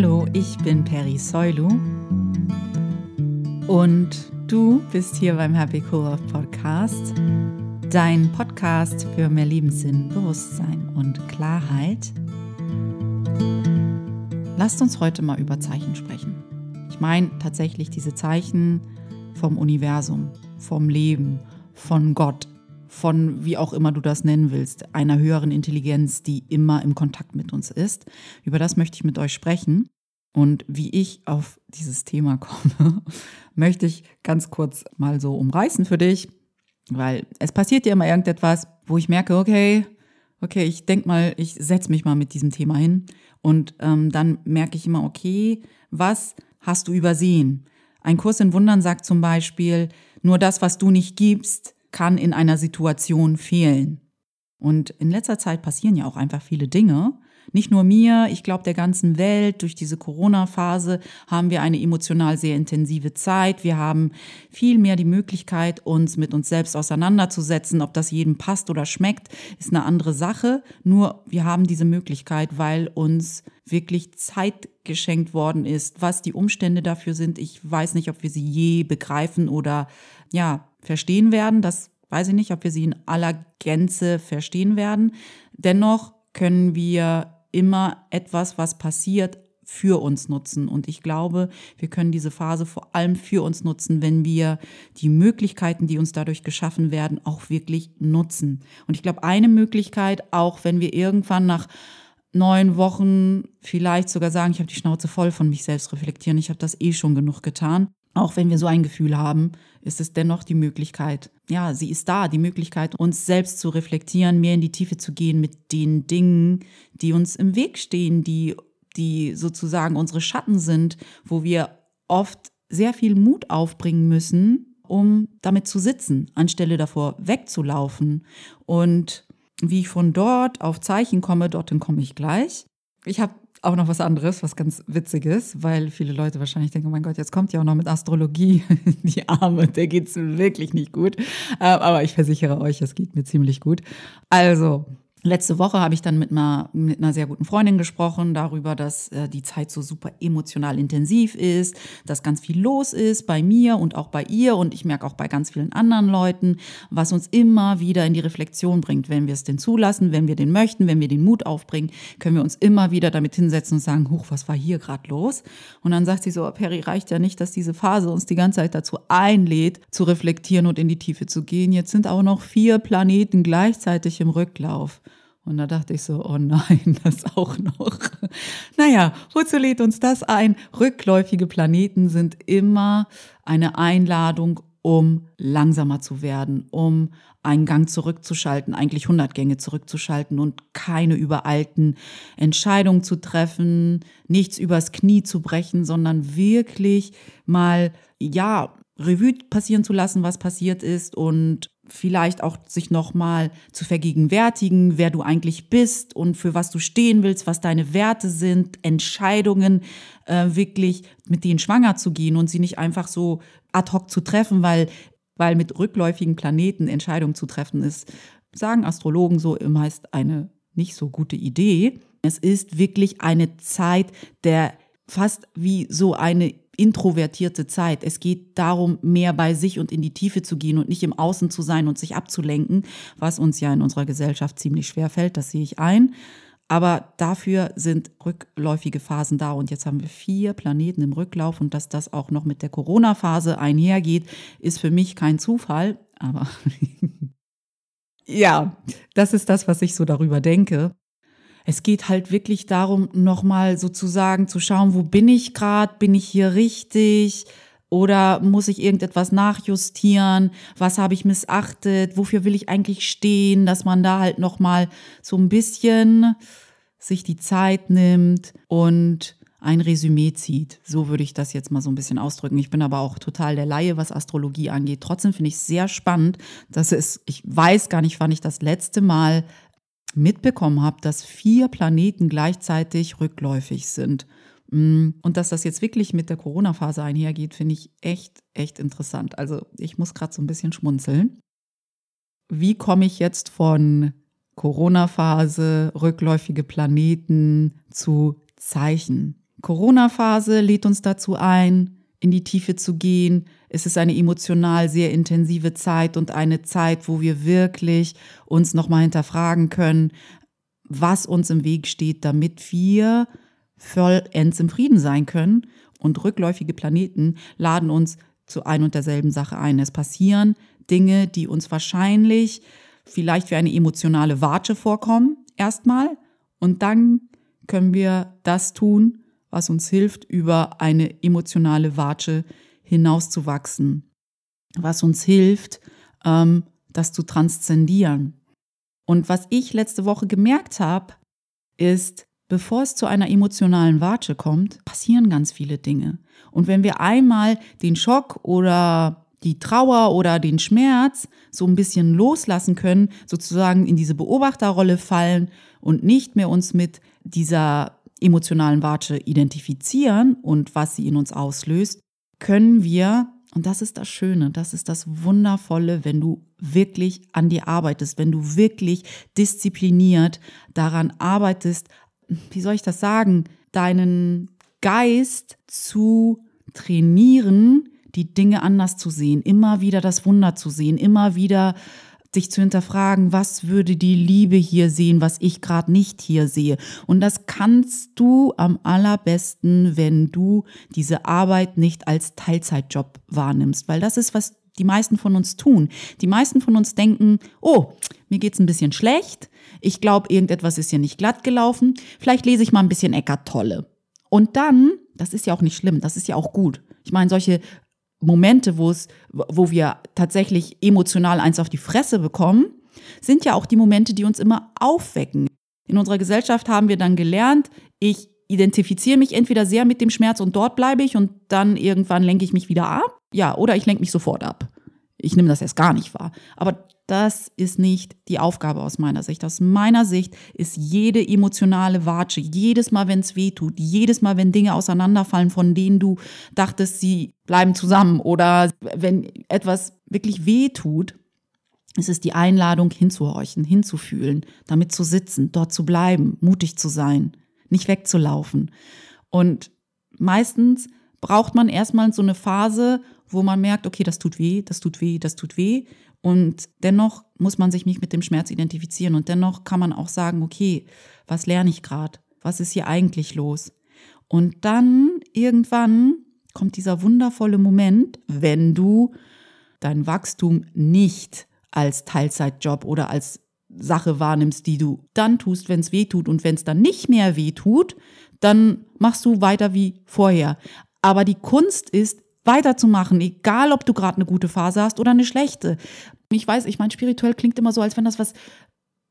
Hallo, ich bin Peri Soilu und du bist hier beim Happy Cool Off Podcast, dein Podcast für mehr Lebenssinn, Bewusstsein und Klarheit. Lasst uns heute mal über Zeichen sprechen. Ich meine tatsächlich diese Zeichen vom Universum, vom Leben, von Gott, von wie auch immer du das nennen willst, einer höheren Intelligenz, die immer im Kontakt mit uns ist. Über das möchte ich mit euch sprechen. Und wie ich auf dieses Thema komme, möchte ich ganz kurz mal so umreißen für dich, weil es passiert ja immer irgendetwas, wo ich merke, okay, okay, ich denke mal, ich setze mich mal mit diesem Thema hin und ähm, dann merke ich immer, okay, was hast du übersehen? Ein Kurs in Wundern sagt zum Beispiel, nur das, was du nicht gibst, kann in einer Situation fehlen. Und in letzter Zeit passieren ja auch einfach viele Dinge. Nicht nur mir, ich glaube der ganzen Welt. Durch diese Corona-Phase haben wir eine emotional sehr intensive Zeit. Wir haben viel mehr die Möglichkeit, uns mit uns selbst auseinanderzusetzen. Ob das jedem passt oder schmeckt, ist eine andere Sache. Nur wir haben diese Möglichkeit, weil uns wirklich Zeit geschenkt worden ist. Was die Umstände dafür sind, ich weiß nicht, ob wir sie je begreifen oder ja, verstehen werden. Das weiß ich nicht, ob wir sie in aller Gänze verstehen werden. Dennoch können wir immer etwas, was passiert, für uns nutzen. Und ich glaube, wir können diese Phase vor allem für uns nutzen, wenn wir die Möglichkeiten, die uns dadurch geschaffen werden, auch wirklich nutzen. Und ich glaube, eine Möglichkeit, auch wenn wir irgendwann nach neun Wochen vielleicht sogar sagen, ich habe die Schnauze voll von mich selbst reflektieren, ich habe das eh schon genug getan, auch wenn wir so ein Gefühl haben, ist es dennoch die Möglichkeit, ja, sie ist da, die Möglichkeit, uns selbst zu reflektieren, mehr in die Tiefe zu gehen mit den Dingen, die uns im Weg stehen, die, die sozusagen unsere Schatten sind, wo wir oft sehr viel Mut aufbringen müssen, um damit zu sitzen, anstelle davor wegzulaufen. Und wie ich von dort auf Zeichen komme, dorthin komme ich gleich. Ich habe auch noch was anderes, was ganz Witziges, weil viele Leute wahrscheinlich denken, oh mein Gott, jetzt kommt ja auch noch mit Astrologie. Die Arme, der geht's wirklich nicht gut. Äh, aber ich versichere euch, es geht mir ziemlich gut. Also, Letzte Woche habe ich dann mit einer, mit einer sehr guten Freundin gesprochen darüber, dass äh, die Zeit so super emotional intensiv ist, dass ganz viel los ist bei mir und auch bei ihr und ich merke auch bei ganz vielen anderen Leuten, was uns immer wieder in die Reflexion bringt. Wenn wir es denn zulassen, wenn wir den möchten, wenn wir den Mut aufbringen, können wir uns immer wieder damit hinsetzen und sagen, huch, was war hier gerade los? Und dann sagt sie so, Perry, reicht ja nicht, dass diese Phase uns die ganze Zeit dazu einlädt, zu reflektieren und in die Tiefe zu gehen. Jetzt sind auch noch vier Planeten gleichzeitig im Rücklauf. Und da dachte ich so, oh nein, das auch noch. Naja, wozu lädt uns das ein? Rückläufige Planeten sind immer eine Einladung, um langsamer zu werden, um einen Gang zurückzuschalten, eigentlich 100 Gänge zurückzuschalten und keine übereilten Entscheidungen zu treffen, nichts übers Knie zu brechen, sondern wirklich mal, ja, Revue passieren zu lassen, was passiert ist und vielleicht auch sich nochmal zu vergegenwärtigen, wer du eigentlich bist und für was du stehen willst, was deine Werte sind, Entscheidungen äh, wirklich mit denen schwanger zu gehen und sie nicht einfach so ad hoc zu treffen, weil, weil mit rückläufigen Planeten Entscheidungen zu treffen ist, sagen Astrologen so, meist eine nicht so gute Idee. Es ist wirklich eine Zeit der fast wie so eine introvertierte Zeit. Es geht darum, mehr bei sich und in die Tiefe zu gehen und nicht im Außen zu sein und sich abzulenken, was uns ja in unserer Gesellschaft ziemlich schwer fällt, das sehe ich ein. Aber dafür sind rückläufige Phasen da. Und jetzt haben wir vier Planeten im Rücklauf. Und dass das auch noch mit der Corona-Phase einhergeht, ist für mich kein Zufall. Aber ja, das ist das, was ich so darüber denke. Es geht halt wirklich darum, nochmal sozusagen zu schauen, wo bin ich gerade, bin ich hier richtig oder muss ich irgendetwas nachjustieren, was habe ich missachtet, wofür will ich eigentlich stehen, dass man da halt nochmal so ein bisschen sich die Zeit nimmt und ein Resümee zieht. So würde ich das jetzt mal so ein bisschen ausdrücken. Ich bin aber auch total der Laie, was Astrologie angeht. Trotzdem finde ich es sehr spannend, dass es, ich weiß gar nicht, wann ich das letzte Mal mitbekommen habe, dass vier Planeten gleichzeitig rückläufig sind. Mm, und dass das jetzt wirklich mit der Corona-Phase einhergeht, finde ich echt, echt interessant. Also ich muss gerade so ein bisschen schmunzeln. Wie komme ich jetzt von Corona-Phase, rückläufige Planeten zu Zeichen? Corona-Phase lädt uns dazu ein, in die Tiefe zu gehen. Es ist eine emotional sehr intensive Zeit und eine Zeit, wo wir wirklich uns nochmal hinterfragen können, was uns im Weg steht, damit wir vollends im Frieden sein können. Und rückläufige Planeten laden uns zu ein und derselben Sache ein. Es passieren Dinge, die uns wahrscheinlich vielleicht wie eine emotionale Watsche vorkommen, erstmal. Und dann können wir das tun, was uns hilft, über eine emotionale Watsche hinauszuwachsen. Was uns hilft, ähm, das zu transzendieren. Und was ich letzte Woche gemerkt habe, ist, bevor es zu einer emotionalen Watsche kommt, passieren ganz viele Dinge. Und wenn wir einmal den Schock oder die Trauer oder den Schmerz so ein bisschen loslassen können, sozusagen in diese Beobachterrolle fallen und nicht mehr uns mit dieser emotionalen Watsche identifizieren und was sie in uns auslöst, können wir, und das ist das Schöne, das ist das Wundervolle, wenn du wirklich an dir arbeitest, wenn du wirklich diszipliniert daran arbeitest, wie soll ich das sagen, deinen Geist zu trainieren, die Dinge anders zu sehen, immer wieder das Wunder zu sehen, immer wieder sich zu hinterfragen, was würde die Liebe hier sehen, was ich gerade nicht hier sehe. Und das kannst du am allerbesten, wenn du diese Arbeit nicht als Teilzeitjob wahrnimmst, weil das ist, was die meisten von uns tun. Die meisten von uns denken, oh, mir geht's ein bisschen schlecht, ich glaube, irgendetwas ist hier nicht glatt gelaufen, vielleicht lese ich mal ein bisschen Eckart Tolle. Und dann, das ist ja auch nicht schlimm, das ist ja auch gut. Ich meine, solche Momente, wo es, wo wir tatsächlich emotional eins auf die Fresse bekommen, sind ja auch die Momente, die uns immer aufwecken. In unserer Gesellschaft haben wir dann gelernt, ich identifiziere mich entweder sehr mit dem Schmerz und dort bleibe ich und dann irgendwann lenke ich mich wieder ab. Ja, oder ich lenke mich sofort ab. Ich nehme das erst gar nicht wahr. Aber das ist nicht die Aufgabe aus meiner Sicht. Aus meiner Sicht ist jede emotionale Watsche, jedes Mal, wenn es weh tut, jedes Mal, wenn Dinge auseinanderfallen, von denen du dachtest, sie bleiben zusammen oder wenn etwas wirklich weh tut, ist es die Einladung hinzuhorchen, hinzufühlen, damit zu sitzen, dort zu bleiben, mutig zu sein, nicht wegzulaufen. Und meistens braucht man erstmal so eine Phase, wo man merkt, okay, das tut weh, das tut weh, das tut weh. Und dennoch muss man sich nicht mit dem Schmerz identifizieren. Und dennoch kann man auch sagen, okay, was lerne ich gerade? Was ist hier eigentlich los? Und dann irgendwann kommt dieser wundervolle Moment, wenn du dein Wachstum nicht als Teilzeitjob oder als Sache wahrnimmst, die du dann tust, wenn es weh tut. Und wenn es dann nicht mehr weh tut, dann machst du weiter wie vorher. Aber die Kunst ist, weiterzumachen, egal ob du gerade eine gute Phase hast oder eine schlechte. Ich weiß, ich meine, spirituell klingt immer so, als wenn das was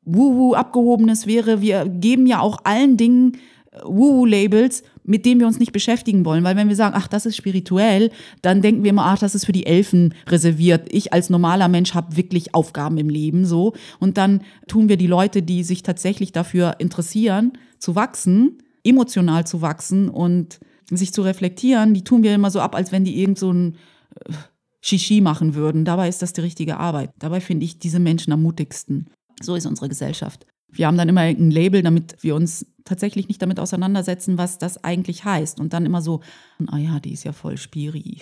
Wuhu abgehobenes wäre. Wir geben ja auch allen Dingen äh, Wuhu-Labels, mit denen wir uns nicht beschäftigen wollen. Weil wenn wir sagen, ach, das ist spirituell, dann denken wir immer, ach, das ist für die Elfen reserviert. Ich als normaler Mensch habe wirklich Aufgaben im Leben so. Und dann tun wir die Leute, die sich tatsächlich dafür interessieren, zu wachsen, emotional zu wachsen und sich zu reflektieren, die tun wir immer so ab, als wenn die irgend so ein äh, Shishi machen würden. Dabei ist das die richtige Arbeit. Dabei finde ich diese Menschen am mutigsten. So ist unsere Gesellschaft. Wir haben dann immer ein Label, damit wir uns tatsächlich nicht damit auseinandersetzen, was das eigentlich heißt. Und dann immer so, ah ja, die ist ja voll Spiri.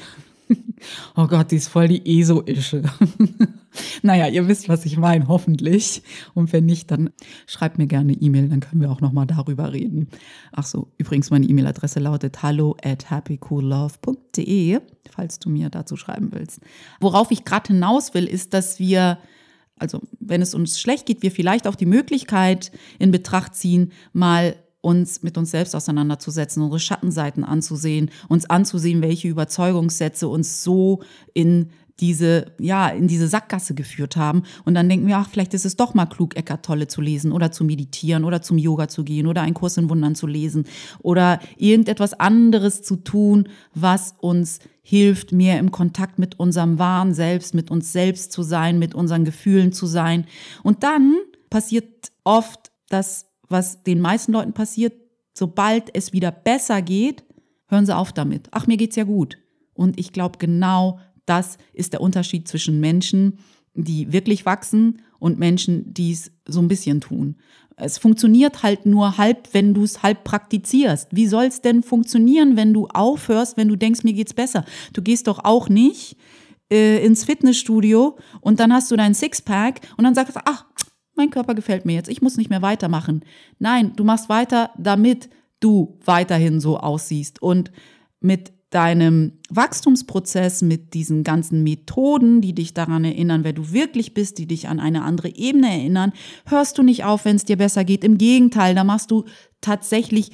oh Gott, die ist voll die ESO-Ische. naja, ihr wisst, was ich meine, hoffentlich. Und wenn nicht, dann schreibt mir gerne E-Mail, dann können wir auch nochmal darüber reden. Ach so, übrigens, meine E-Mail-Adresse lautet hallo at happycoollove.de, falls du mir dazu schreiben willst. Worauf ich gerade hinaus will, ist, dass wir also wenn es uns schlecht geht, wir vielleicht auch die Möglichkeit in Betracht ziehen, mal uns mit uns selbst auseinanderzusetzen, unsere Schattenseiten anzusehen, uns anzusehen, welche Überzeugungssätze uns so in diese, ja, in diese Sackgasse geführt haben. Und dann denken wir, ach, vielleicht ist es doch mal klug, Eckart Tolle zu lesen oder zu meditieren oder zum Yoga zu gehen oder einen Kurs in Wundern zu lesen oder irgendetwas anderes zu tun, was uns hilft, mehr im Kontakt mit unserem wahren Selbst, mit uns selbst zu sein, mit unseren Gefühlen zu sein. Und dann passiert oft das was den meisten Leuten passiert, sobald es wieder besser geht, hören sie auf damit. Ach, mir geht's ja gut. Und ich glaube, genau das ist der Unterschied zwischen Menschen, die wirklich wachsen und Menschen, die es so ein bisschen tun. Es funktioniert halt nur halb, wenn du es halb praktizierst. Wie soll es denn funktionieren, wenn du aufhörst, wenn du denkst, mir geht's besser? Du gehst doch auch nicht äh, ins Fitnessstudio und dann hast du dein Sixpack und dann sagst du, ach, mein Körper gefällt mir jetzt, ich muss nicht mehr weitermachen. Nein, du machst weiter, damit du weiterhin so aussiehst. Und mit deinem Wachstumsprozess, mit diesen ganzen Methoden, die dich daran erinnern, wer du wirklich bist, die dich an eine andere Ebene erinnern, hörst du nicht auf, wenn es dir besser geht. Im Gegenteil, da machst du tatsächlich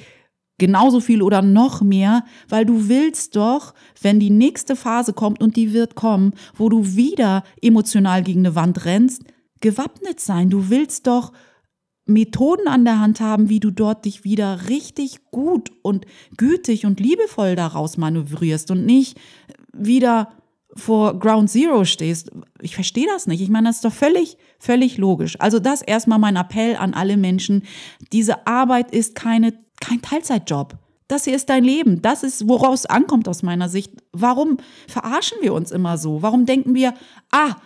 genauso viel oder noch mehr, weil du willst doch, wenn die nächste Phase kommt und die wird kommen, wo du wieder emotional gegen eine Wand rennst, gewappnet sein. Du willst doch Methoden an der Hand haben, wie du dort dich wieder richtig gut und gütig und liebevoll daraus manövrierst und nicht wieder vor Ground Zero stehst. Ich verstehe das nicht. Ich meine, das ist doch völlig, völlig logisch. Also das erstmal mein Appell an alle Menschen. Diese Arbeit ist keine, kein Teilzeitjob. Das hier ist dein Leben. Das ist, woraus es ankommt aus meiner Sicht. Warum verarschen wir uns immer so? Warum denken wir, ah,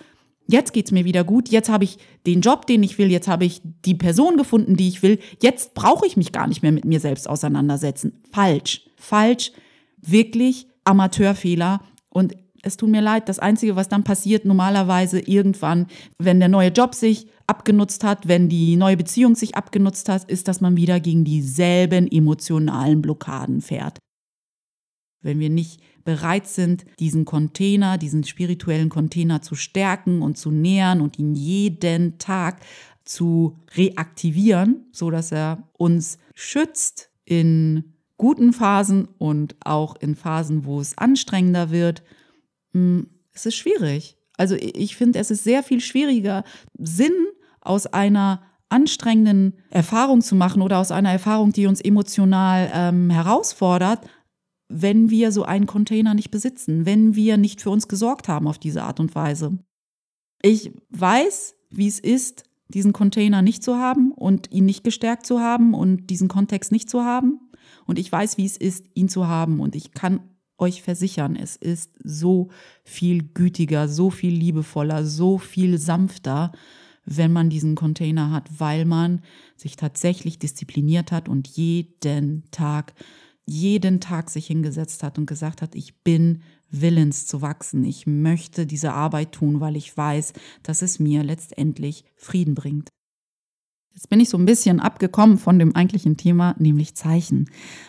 Jetzt geht's mir wieder gut. Jetzt habe ich den Job, den ich will. Jetzt habe ich die Person gefunden, die ich will. Jetzt brauche ich mich gar nicht mehr mit mir selbst auseinandersetzen. Falsch. Falsch. Wirklich Amateurfehler. Und es tut mir leid, das Einzige, was dann passiert, normalerweise irgendwann, wenn der neue Job sich abgenutzt hat, wenn die neue Beziehung sich abgenutzt hat, ist, dass man wieder gegen dieselben emotionalen Blockaden fährt. Wenn wir nicht bereit sind, diesen Container, diesen spirituellen Container zu stärken und zu nähern und ihn jeden Tag zu reaktivieren, so dass er uns schützt in guten Phasen und auch in Phasen, wo es anstrengender wird. Hm, es ist schwierig. Also ich finde, es ist sehr viel schwieriger, Sinn aus einer anstrengenden Erfahrung zu machen oder aus einer Erfahrung, die uns emotional ähm, herausfordert, wenn wir so einen Container nicht besitzen, wenn wir nicht für uns gesorgt haben auf diese Art und Weise. Ich weiß, wie es ist, diesen Container nicht zu haben und ihn nicht gestärkt zu haben und diesen Kontext nicht zu haben. Und ich weiß, wie es ist, ihn zu haben. Und ich kann euch versichern, es ist so viel gütiger, so viel liebevoller, so viel sanfter, wenn man diesen Container hat, weil man sich tatsächlich diszipliniert hat und jeden Tag jeden Tag sich hingesetzt hat und gesagt hat, ich bin willens zu wachsen. Ich möchte diese Arbeit tun, weil ich weiß, dass es mir letztendlich Frieden bringt. Jetzt bin ich so ein bisschen abgekommen von dem eigentlichen Thema, nämlich Zeichen.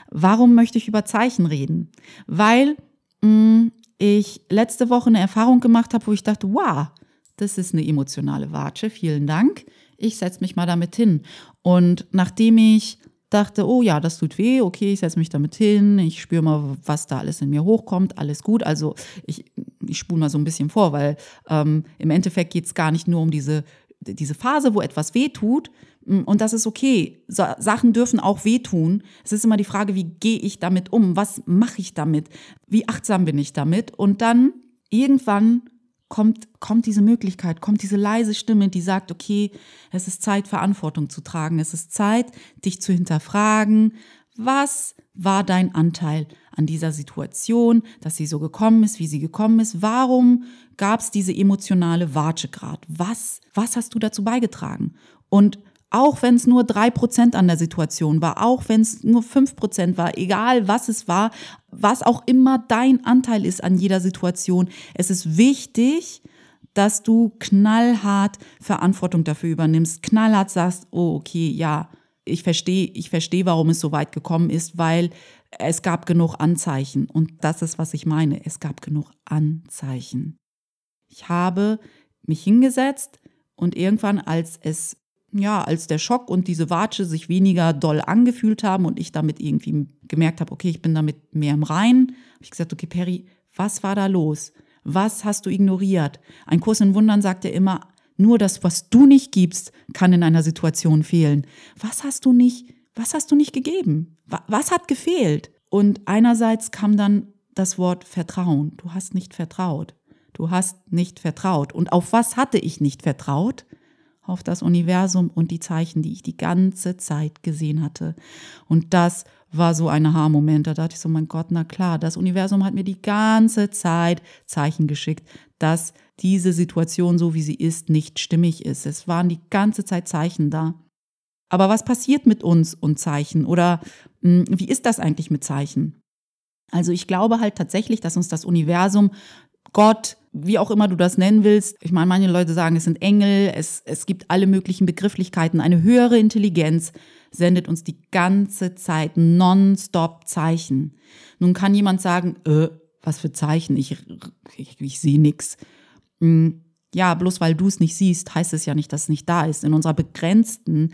Warum möchte ich über Zeichen reden? Weil mh, mm, ich letzte Woche eine Erfahrung gemacht habe, wo ich dachte, wow, das ist eine emotionale Watsche, vielen Dank. Ich setze mich mal damit hin. Und nachdem ich dachte, oh ja, das tut weh, okay, ich setze mich damit hin, ich spüre mal, was da alles in mir hochkommt, alles gut. Also ich, ich spule mal so ein bisschen vor, weil ähm, im Endeffekt geht es gar nicht nur um diese, diese Phase, wo etwas weh tut. Mm, und das ist okay. So, Sachen dürfen auch wehtun. Es ist immer die Frage, wie gehe ich damit um? Was mache ich damit? Wie achtsam bin ich damit? Und dann irgendwann kommt, kommt diese Möglichkeit, kommt diese leise Stimme, die sagt, okay, es ist Zeit, Verantwortung zu tragen. Es ist Zeit, dich zu hinterfragen. Was war dein Anteil an dieser Situation, dass sie so gekommen ist, wie sie gekommen ist? Warum gab es diese emotionale Watsche grad? Was, was hast du dazu beigetragen? Und auch wenn es nur drei Prozent an der Situation war, auch wenn es nur fünf Prozent war, egal was es war, was auch immer dein Anteil ist an jeder Situation, es ist wichtig, dass du knallhart Verantwortung dafür übernimmst, knallhart sagst, oh okay, ja, ich verstehe, ich verstehe, warum es so weit gekommen ist, weil es gab genug Anzeichen und das ist, was ich meine, es gab genug Anzeichen. Ich habe mich hingesetzt und irgendwann, als es ja, als der Schock und diese Watsche sich weniger doll angefühlt haben und ich damit irgendwie gemerkt habe, okay, ich bin damit mehr im Rein, habe ich gesagt, okay, Perry, was war da los? Was hast du ignoriert? Ein Kurs in Wundern sagt ja immer, nur das, was du nicht gibst, kann in einer Situation fehlen. Was hast du nicht, was hast du nicht gegeben? Was hat gefehlt? Und einerseits kam dann das Wort Vertrauen. Du hast nicht vertraut. Du hast nicht vertraut. Und auf was hatte ich nicht vertraut? Auf das Universum und die Zeichen, die ich die ganze Zeit gesehen hatte. Und das war so ein Aha-Moment. Da dachte ich so, mein Gott, na klar, das Universum hat mir die ganze Zeit Zeichen geschickt, dass diese Situation, so wie sie ist, nicht stimmig ist. Es waren die ganze Zeit Zeichen da. Aber was passiert mit uns und Zeichen? Oder mh, hm, wie ist das eigentlich mit Zeichen? Also ich glaube halt tatsächlich, dass uns das Universum, Gott, wie auch immer du das nennen willst, ich meine, manche Leute sagen, es sind Engel, es, es gibt alle möglichen Begrifflichkeiten, eine höhere Intelligenz sendet uns die ganze Zeit nonstop Zeichen. Nun kann jemand sagen, äh, was für Zeichen, ich, ich, ich sehe nichts. Hm, ja, bloß weil du es nicht siehst, heißt es ja nicht, dass es nicht da ist. In unserer begrenzten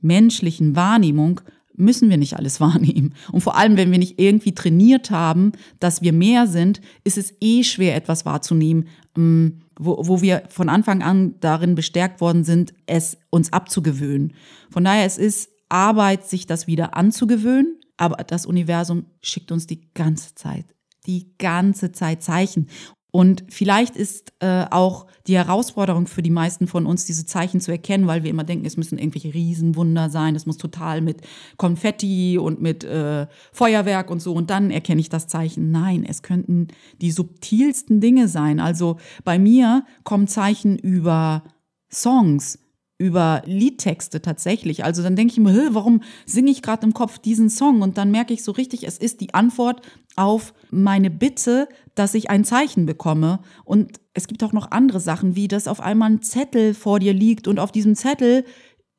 menschlichen Wahrnehmung müssen wir nicht alles wahrnehmen. Und vor allem, wenn wir nicht irgendwie trainiert haben, dass wir mehr sind, ist es eh schwer, etwas wahrzunehmen, hm, wo, wo wir von Anfang an darin bestärkt worden sind, es uns abzugewöhnen. Von daher, es ist Arbeit, sich das wieder anzugewöhnen, aber das Universum schickt uns die ganze Zeit, die ganze Zeit Zeichen. Und vielleicht ist äh, auch die Herausforderung für die meisten von uns, diese Zeichen zu erkennen, weil wir immer denken, es müssen irgendwelche Riesenwunder sein, es muss total mit Konfetti und mit äh, Feuerwerk und so. Und dann erkenne ich das Zeichen. Nein, es könnten die subtilsten Dinge sein. Also bei mir kommen Zeichen über Songs, über Liedtexte tatsächlich. Also dann denke ich mir, warum singe ich gerade im Kopf diesen Song? Und dann merke ich so richtig, es ist die Antwort auf meine Bitte, dass ich ein Zeichen bekomme. Und es gibt auch noch andere Sachen, wie dass auf einmal ein Zettel vor dir liegt und auf diesem Zettel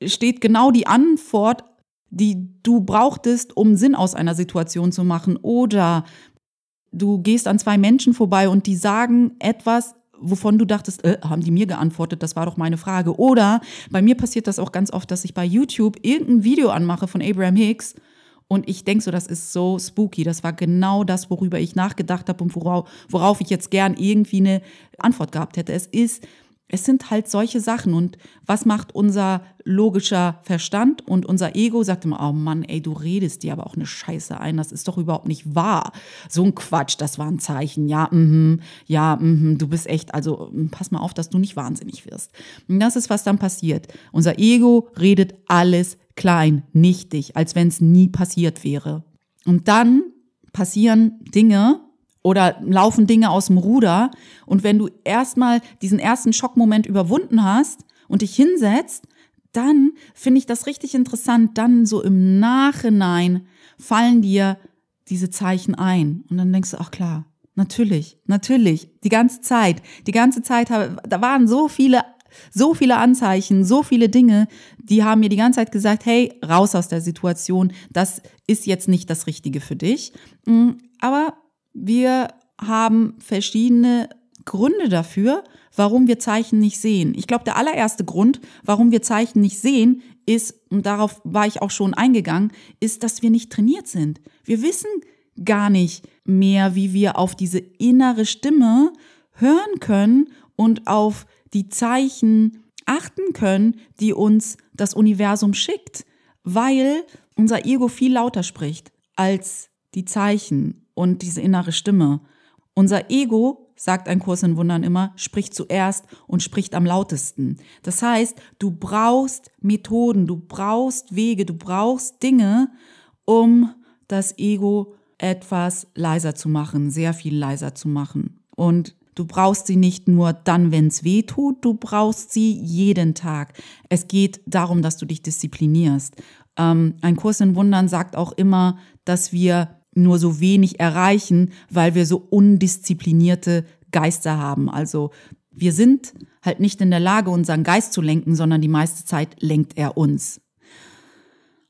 steht genau die Antwort, die du brauchtest, um Sinn aus einer Situation zu machen. Oder du gehst an zwei Menschen vorbei und die sagen etwas, wovon du dachtest, äh, haben die mir geantwortet, das war doch meine Frage. Oder bei mir passiert das auch ganz oft, dass ich bei YouTube irgendein Video anmache von Abraham Hicks und ich denke so, das ist so spooky. Das war genau das, worüber ich nachgedacht habe und worauf, worauf ich jetzt gern irgendwie eine Antwort gehabt hätte. Es ist es sind halt solche Sachen. Und was macht unser logischer Verstand und unser Ego? Sagt immer, oh Mann, ey, du redest dir aber auch eine Scheiße ein. Das ist doch überhaupt nicht wahr. So ein Quatsch, das war ein Zeichen. Ja, mhm, ja, mhm, du bist echt, also mm, pass mal auf, dass du nicht wahnsinnig wirst. Und das ist, was dann passiert. Unser Ego redet alles klein, nichtig, als wenn es nie passiert wäre. Und dann passieren Dinge, oder laufen Dinge aus dem Ruder. Und wenn du erstmal diesen ersten Schockmoment überwunden hast und dich hinsetzt, dann finde ich das richtig interessant. Dann so im Nachhinein fallen dir diese Zeichen ein. Und dann denkst du, ach klar, natürlich, natürlich, die ganze Zeit, die ganze Zeit, da waren so viele, so viele Anzeichen, so viele Dinge, die haben mir die ganze Zeit gesagt, hey, raus aus der Situation, das ist jetzt nicht das Richtige für dich. Mm, aber wir haben verschiedene Gründe dafür, warum wir Zeichen nicht sehen. Ich glaube, der allererste Grund, warum wir Zeichen nicht sehen, ist, und darauf war ich auch schon eingegangen, ist, dass wir nicht trainiert sind. Wir wissen gar nicht mehr, wie wir auf diese innere Stimme hören können und auf die Zeichen achten können, die uns das Universum schickt, weil unser Ego viel lauter spricht als die Zeichen und diese innere Stimme. Unser Ego, sagt ein Kurs in Wundern immer, spricht zuerst und spricht am lautesten. Das heißt, du brauchst Methoden, du brauchst Wege, du brauchst Dinge, um das Ego etwas leiser zu machen, sehr viel leiser zu machen. Und du brauchst sie nicht nur dann, wenn es weh tut, du brauchst sie jeden Tag. Es geht darum, dass du dich disziplinierst. Ähm, ein Kurs in Wundern sagt auch immer, dass wir nur so wenig erreichen, weil wir so undisziplinierte Geister haben. Also wir sind halt nicht in der Lage, unseren Geist zu lenken, sondern die meiste Zeit lenkt er uns.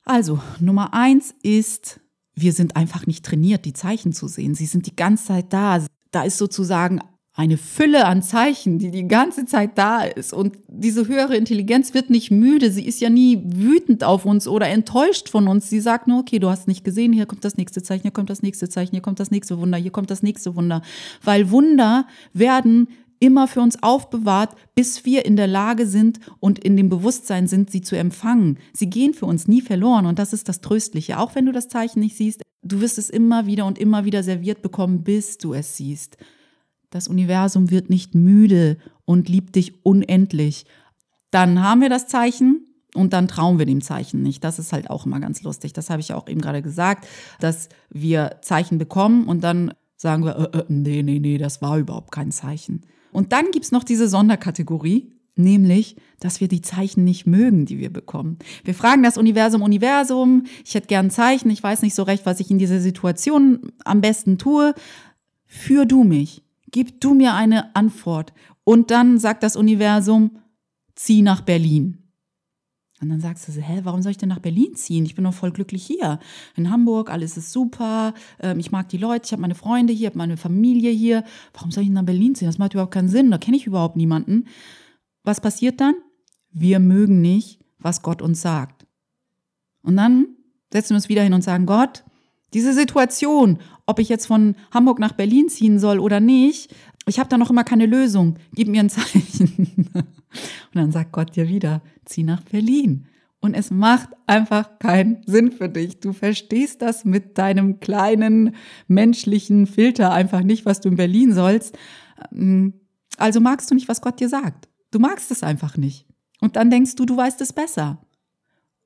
Also, Nummer eins ist, wir sind einfach nicht trainiert, die Zeichen zu sehen. Sie sind die ganze Zeit da. Da ist sozusagen eine Fülle an Zeichen, die die ganze Zeit da ist. Und diese höhere Intelligenz wird nicht müde. Sie ist ja nie wütend auf uns oder enttäuscht von uns. Sie sagt nur, okay, du hast nicht gesehen, hier kommt das nächste Zeichen, hier kommt das nächste Zeichen, hier kommt das nächste Wunder, hier kommt das nächste Wunder. Weil Wunder werden immer für uns aufbewahrt, bis wir in der Lage sind und in dem Bewusstsein sind, sie zu empfangen. Sie gehen für uns nie verloren und das ist das Tröstliche. Auch wenn du das Zeichen nicht siehst, du wirst es immer wieder und immer wieder serviert bekommen, bis du es siehst. Das Universum wird nicht müde und liebt dich unendlich. Dann haben wir das Zeichen und dann trauen wir dem Zeichen nicht. Das ist halt auch immer ganz lustig. Das habe ich auch eben gerade gesagt, dass wir Zeichen bekommen und dann sagen wir, äh, äh, nee, nee, nee, das war überhaupt kein Zeichen. Und dann gibt es noch diese Sonderkategorie, nämlich, dass wir die Zeichen nicht mögen, die wir bekommen. Wir fragen das Universum, Universum, ich hätte gern ein Zeichen, ich weiß nicht so recht, was ich in dieser Situation am besten tue. Führ du mich, gib du mir eine Antwort. Und dann sagt das Universum, zieh nach Berlin. Und dann sagst du so, hä, warum soll ich denn nach Berlin ziehen? Ich bin doch voll glücklich hier. In Hamburg, alles ist super. Ähm, ich mag die Leute, ich habe meine Freunde hier, habe meine Familie hier. Warum soll ich nach Berlin ziehen? Das macht überhaupt keinen Sinn. Da kenne ich überhaupt niemanden. Was passiert dann? Wir mögen nicht, was Gott uns sagt. Und dann setzen wir uns wieder hin und sagen, Gott, diese Situation, ob ich jetzt von Hamburg nach Berlin ziehen soll oder nicht, ich habe da noch immer keine Lösung. Gib mir ein Zeichen. Und dann sagt Gott dir wieder, zieh nach Berlin. Und es macht einfach keinen Sinn für dich. Du verstehst das mit deinem kleinen menschlichen Filter einfach nicht, was du in Berlin sollst. Also magst du nicht, was Gott dir sagt. Du magst es einfach nicht. Und dann denkst du, du weißt es besser.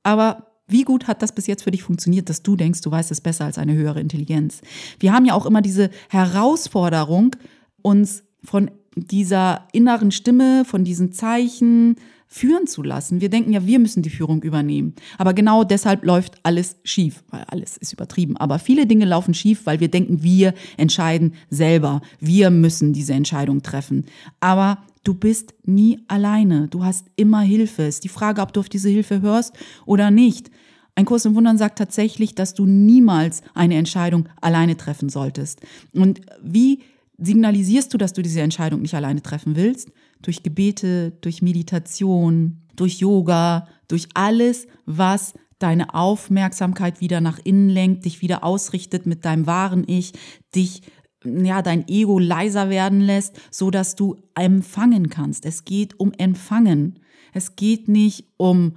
Aber wie gut hat das bis jetzt für dich funktioniert, dass du denkst, du weißt es besser als eine höhere Intelligenz? Wir haben ja auch immer diese Herausforderung, uns von dieser inneren Stimme, von diesen Zeichen führen zu lassen. Wir denken ja, wir müssen die Führung übernehmen. Aber genau deshalb läuft alles schief, weil alles ist übertrieben. Aber viele Dinge laufen schief, weil wir denken, wir entscheiden selber. Wir müssen diese Entscheidung treffen. Aber Du bist nie alleine. Du hast immer Hilfe. Es ist die Frage, ob du auf diese Hilfe hörst oder nicht. Ein Kurs im Wundern sagt tatsächlich, dass du niemals eine Entscheidung alleine treffen solltest. Und wie signalisierst du, dass du diese Entscheidung nicht alleine treffen willst? Durch Gebete, durch Meditation, durch Yoga, durch alles, was deine Aufmerksamkeit wieder nach innen lenkt, dich wieder ausrichtet mit deinem wahren Ich, dich ja, dein Ego leiser werden lässt, so dass du empfangen kannst. Es geht um Empfangen. Es geht nicht um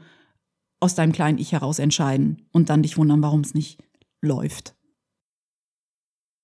aus deinem kleinen Ich heraus entscheiden und dann dich wundern, warum es nicht läuft.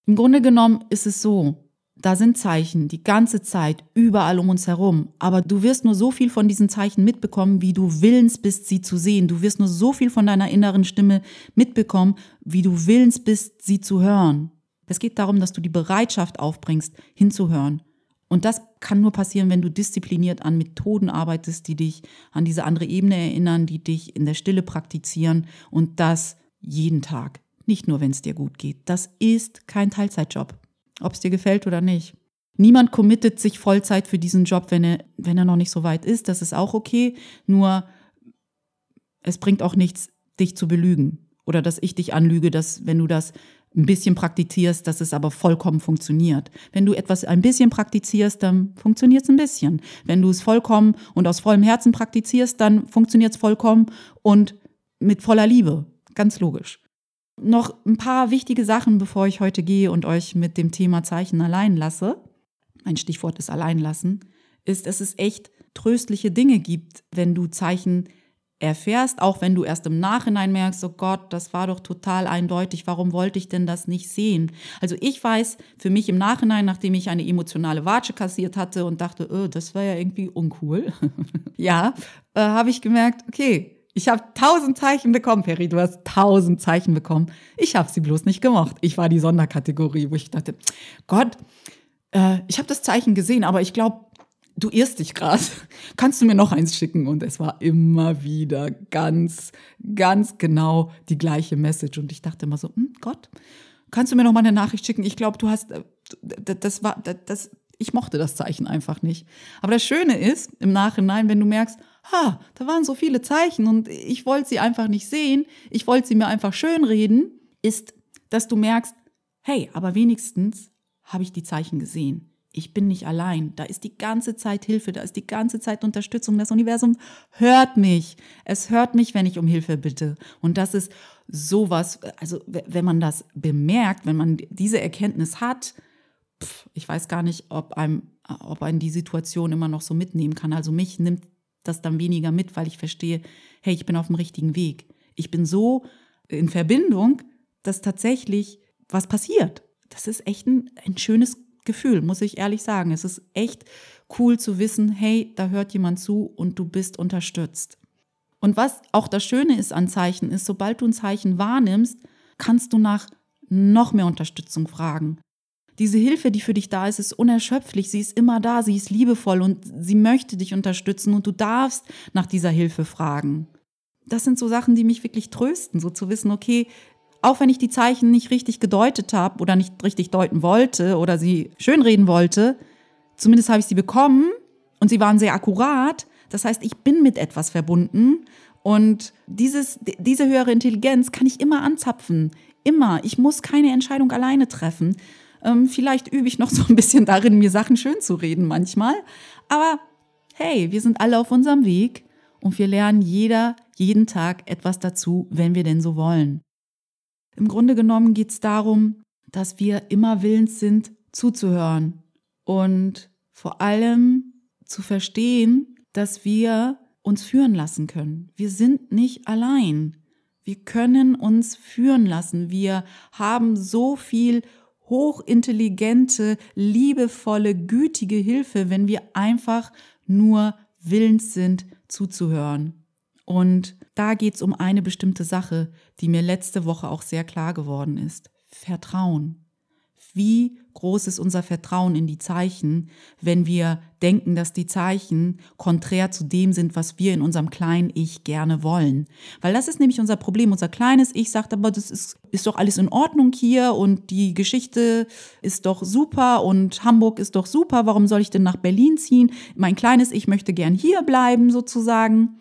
Im Grunde genommen ist es so, da sind Zeichen die ganze Zeit überall um uns herum, aber du wirst nur so viel von diesen Zeichen mitbekommen, wie du willens bist, sie zu sehen. Du wirst nur so viel von deiner inneren Stimme mitbekommen, wie du willens bist, sie zu hören. Es geht darum, dass du die Bereitschaft aufbringst, hinzuhören. Und das kann nur passieren, wenn du diszipliniert an Methoden arbeitest, die dich an diese andere Ebene erinnern, die dich in der Stille praktizieren und das jeden Tag. Nicht nur, wenn es dir gut geht. Das ist kein Teilzeitjob, ob es dir gefällt oder nicht. Niemand committet sich Vollzeit für diesen Job, wenn er, wenn er noch nicht so weit ist. Das ist auch okay. Nur es bringt auch nichts, dich zu belügen. Oder dass ich dich anlüge, dass wenn du das ein bisschen praktizierst, dass es aber vollkommen funktioniert. Wenn du etwas ein bisschen praktizierst, dann funktioniert es ein bisschen. Wenn du es vollkommen und aus vollem Herzen praktizierst, dann funktioniert es vollkommen und mit voller Liebe. Ganz logisch. Noch ein paar wichtige Sachen, bevor ich heute gehe und euch mit dem Thema Zeichen allein lasse. Mein Stichwort ist alleinlassen, ist, dass es echt tröstliche Dinge gibt, wenn du Zeichen erfährst, auch wenn du erst im Nachhinein merkst, oh Gott, das war doch total eindeutig, warum wollte ich denn das nicht sehen? Also ich weiß für mich im Nachhinein, nachdem ich eine emotionale Watsche kassiert hatte und dachte, oh, das war ja irgendwie uncool, ja, äh, habe ich gemerkt, okay, ich habe tausend Zeichen bekommen, Perry, du hast tausend Zeichen bekommen. Ich habe sie bloß nicht gemocht. Ich war die Sonderkategorie, wo ich dachte, Gott, äh, ich habe das Zeichen gesehen, aber ich glaube, du irrst dich gerade. Kannst du mir noch eins schicken? Und es war immer wieder ganz, ganz genau die gleiche Message. Und ich dachte immer so, hm, Gott, kannst du mir noch mal eine Nachricht schicken? Ich glaube, du hast, äh, das war, das, ich mochte das Zeichen einfach nicht. Aber das Schöne ist im Nachhinein, wenn du merkst, ha, da waren so viele Zeichen und ich wollte sie einfach nicht sehen, ich wollte sie mir einfach schönreden, ist, dass du merkst, hey, aber wenigstens habe ich die Zeichen gesehen ich bin nicht allein. Da ist die ganze Zeit Hilfe, da ist die ganze Zeit Unterstützung. Das Universum hört mich. Es hört mich, wenn ich um Hilfe bitte. Und das ist sowas, also wenn man das bemerkt, wenn man diese Erkenntnis hat, pff, ich weiß gar nicht, ob einem, ob einen die Situation immer noch so mitnehmen kann. Also mich nimmt das dann weniger mit, weil ich verstehe, hey, ich bin auf dem richtigen Weg. Ich bin so in Verbindung, dass tatsächlich was passiert. Das ist echt ein, ein schönes Gefühl, muss ich ehrlich sagen. Es ist echt cool zu wissen, hey, da hört jemand zu und du bist unterstützt. Und was auch das Schöne ist an Zeichen, ist, sobald du ein Zeichen wahrnimmst, kannst du nach noch mehr Unterstützung fragen. diese Hilfe, die für dich da ist, ist unerschöpflich. Sie ist immer da, sie ist liebevoll und sie möchte dich unterstützen und du darfst nach dieser Hilfe fragen. Das sind so Sachen, die mich wirklich trösten, so zu wissen, okay, auch wenn ich die Zeichen nicht richtig gedeutet habe oder nicht richtig deuten wollte oder sie schönreden wollte, zumindest habe ich sie bekommen und sie waren sehr akkurat. Das heißt, ich bin mit etwas verbunden und dieses, diese höhere Intelligenz kann ich immer anzapfen. Immer. Ich muss keine Entscheidung alleine treffen. Ähm, vielleicht übe ich noch so ein bisschen darin, mir Sachen schön zu reden manchmal. Aber hey, wir sind alle auf unserem Weg und wir lernen jeder jeden Tag etwas dazu, wenn wir denn so wollen. Im Grunde genommen geht es darum, dass wir immer willens sind, zuzuhören und vor allem zu verstehen, dass wir uns führen lassen können. Wir sind nicht allein. Wir können uns führen lassen. Wir haben so viel hochintelligente, liebevolle, gütige Hilfe, wenn wir einfach nur willens sind zuzuhören. Und da geht es um eine bestimmte Sache, die mir letzte Woche auch sehr klar geworden ist. Vertrauen. Wie groß ist unser Vertrauen in die Zeichen, wenn wir denken, dass die Zeichen konträr zu dem sind, was wir in unserem kleinen Ich gerne wollen. Weil das ist nämlich unser Problem. Unser kleines Ich sagt aber, das ist, ist doch alles in Ordnung hier und die Geschichte ist doch super und Hamburg ist doch super. Warum soll ich denn nach Berlin ziehen? Mein kleines Ich möchte gern hier bleiben sozusagen.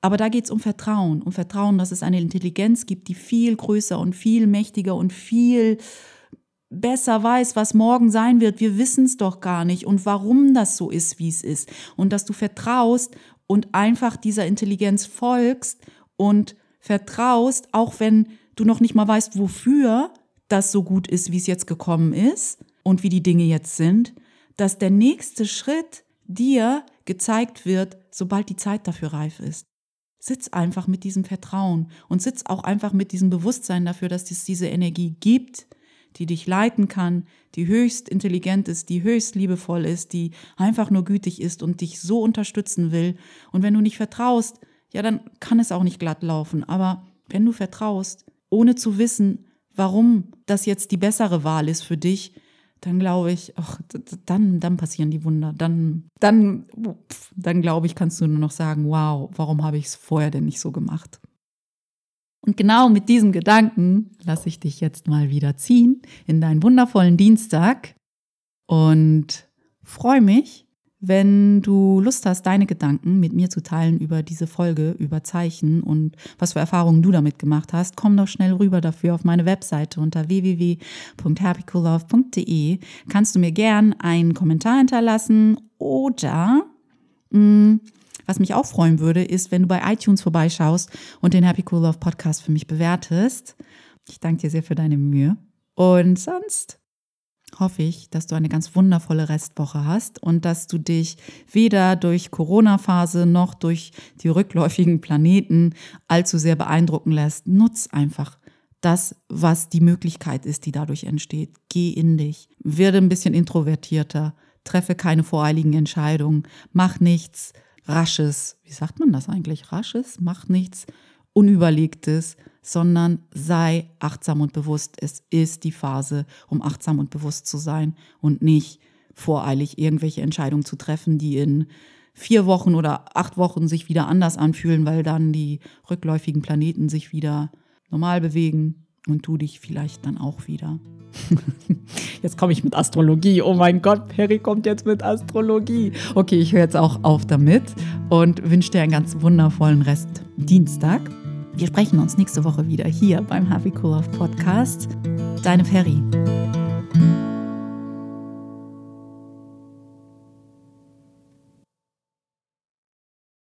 Aber da geht es um Vertrauen, um Vertrauen, dass es eine Intelligenz gibt, die viel größer und viel mächtiger und viel besser weiß, was morgen sein wird. Wir wissen es doch gar nicht und warum das so ist, wie es ist. Und dass du vertraust und einfach dieser Intelligenz folgst und vertraust, auch wenn du noch nicht mal weißt, wofür das so gut ist, wie es jetzt gekommen ist und wie die Dinge jetzt sind, dass der nächste Schritt dir gezeigt wird, sobald die Zeit dafür reif ist. Sitz einfach mit diesem Vertrauen und sitz auch einfach mit diesem Bewusstsein dafür, dass es diese Energie gibt, die dich leiten kann, die höchst intelligent ist, die höchst liebevoll ist, die einfach nur gütig ist und dich so unterstützen will. Und wenn du nicht vertraust, ja, dann kann es auch nicht glatt laufen. Aber wenn du vertraust, ohne zu wissen, warum das jetzt die bessere Wahl ist für dich, dann glaube ich, ach, dann, dann passieren die Wunder. Dann, dann, dann glaube ich, kannst du nur noch sagen, wow, warum habe ich es vorher denn nicht so gemacht? Und genau mit diesem Gedanken lasse ich dich jetzt mal wieder ziehen in deinen wundervollen Dienstag und freue mich, wenn du Lust hast, deine Gedanken mit mir zu teilen über diese Folge, über Zeichen und was für Erfahrungen du damit gemacht hast, komm doch schnell rüber dafür auf meine Webseite unter www.happycoollove.de. Kannst du mir gern einen Kommentar hinterlassen oder mh, mm, was mich auch freuen würde, ist, wenn du bei iTunes vorbeischaust und den Happy Cool Love Podcast für mich bewertest. Ich danke dir sehr für deine Mühe. Und sonst hoffe ich, dass du eine ganz wundervolle Restwoche hast und dass du dich weder durch Corona-Phase noch durch die rückläufigen Planeten allzu sehr beeindrucken lässt. Nutz einfach das, was die Möglichkeit ist, die dadurch entsteht. Geh in dich, werde ein bisschen introvertierter, treffe keine voreiligen Entscheidungen, mach nichts, rasches, wie sagt man das eigentlich? Rasches, macht nichts Unüberlegtes, sondern sei achtsam und bewusst. Es ist die Phase, um achtsam und bewusst zu sein und nicht voreilig irgendwelche Entscheidungen zu treffen, die in vier Wochen oder acht Wochen sich wieder anders anfühlen, weil dann die rückläufigen Planeten sich wieder normal bewegen und du dich vielleicht dann auch wieder. Jetzt komme ich mit Astrologie. Oh mein Gott, Perry kommt jetzt mit Astrologie. Okay, ich höre jetzt auch auf damit und wünsche dir einen ganz wundervollen Rest Dienstag. Wir sprechen uns nächste Woche wieder hier beim Happy Cool Off Podcast. Deine Ferry.